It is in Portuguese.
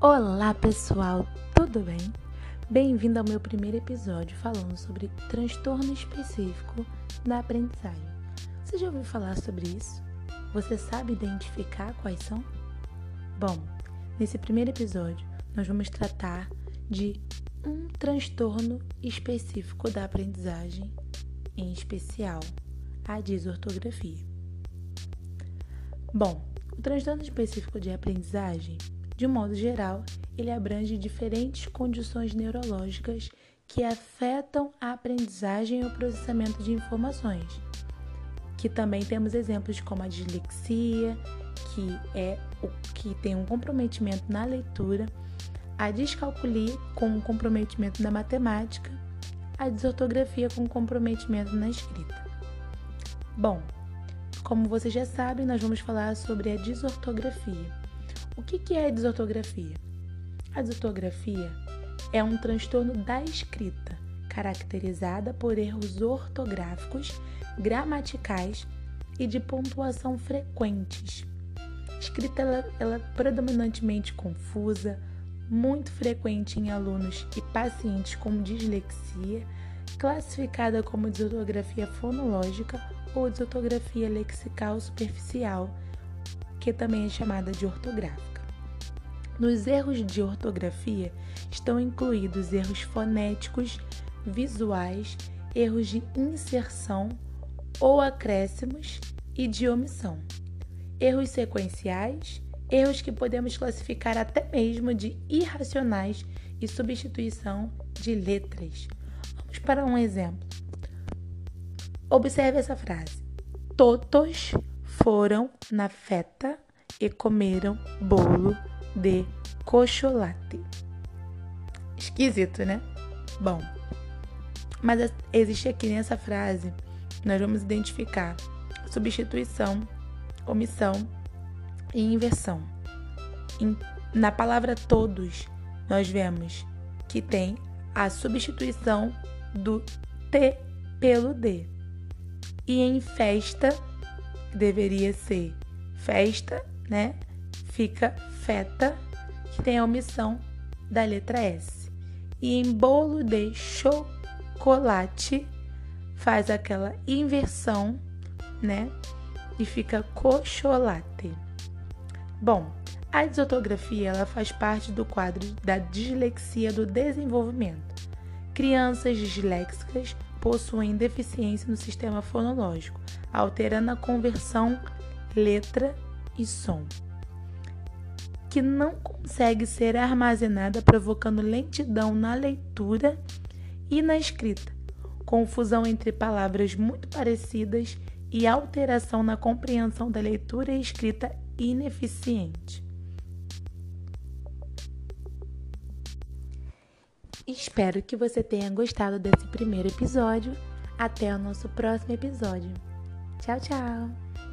Olá pessoal, tudo bem? Bem-vindo ao meu primeiro episódio falando sobre transtorno específico da aprendizagem. Você já ouviu falar sobre isso? Você sabe identificar quais são? Bom, nesse primeiro episódio nós vamos tratar de um transtorno específico da aprendizagem, em especial a desortografia. Bom, o transtorno específico de aprendizagem de um modo geral, ele abrange diferentes condições neurológicas que afetam a aprendizagem e o processamento de informações. Que também temos exemplos como a dislexia, que é o que tem um comprometimento na leitura, a descalculia com um comprometimento na matemática, a desortografia com comprometimento na escrita. Bom, como você já sabe, nós vamos falar sobre a desortografia. O que é a desortografia? A desortografia é um transtorno da escrita, caracterizada por erros ortográficos, gramaticais e de pontuação frequentes. A escrita ela, ela é predominantemente confusa, muito frequente em alunos e pacientes com dislexia, classificada como desortografia fonológica ou desortografia lexical superficial que também é chamada de ortográfica. Nos erros de ortografia estão incluídos erros fonéticos, visuais, erros de inserção ou acréscimos e de omissão, erros sequenciais, erros que podemos classificar até mesmo de irracionais e substituição de letras. Vamos para um exemplo. Observe essa frase: Todos foram na festa e comeram bolo de chocolate. Esquisito, né? Bom, mas existe aqui nessa frase, nós vamos identificar substituição, omissão e inversão. Na palavra todos, nós vemos que tem a substituição do T pelo D. E em festa, deveria ser festa, né? Fica feta, que tem a omissão da letra S. E em bolo de chocolate faz aquela inversão, né? E fica cocholate. Bom, a desotografia ela faz parte do quadro da dislexia do desenvolvimento. Crianças disléxicas possuem deficiência no sistema fonológico, alterando a conversão letra e som, que não consegue ser armazenada, provocando lentidão na leitura e na escrita, confusão entre palavras muito parecidas e alteração na compreensão da leitura e escrita ineficiente. Espero que você tenha gostado desse primeiro episódio. Até o nosso próximo episódio. Tchau, tchau!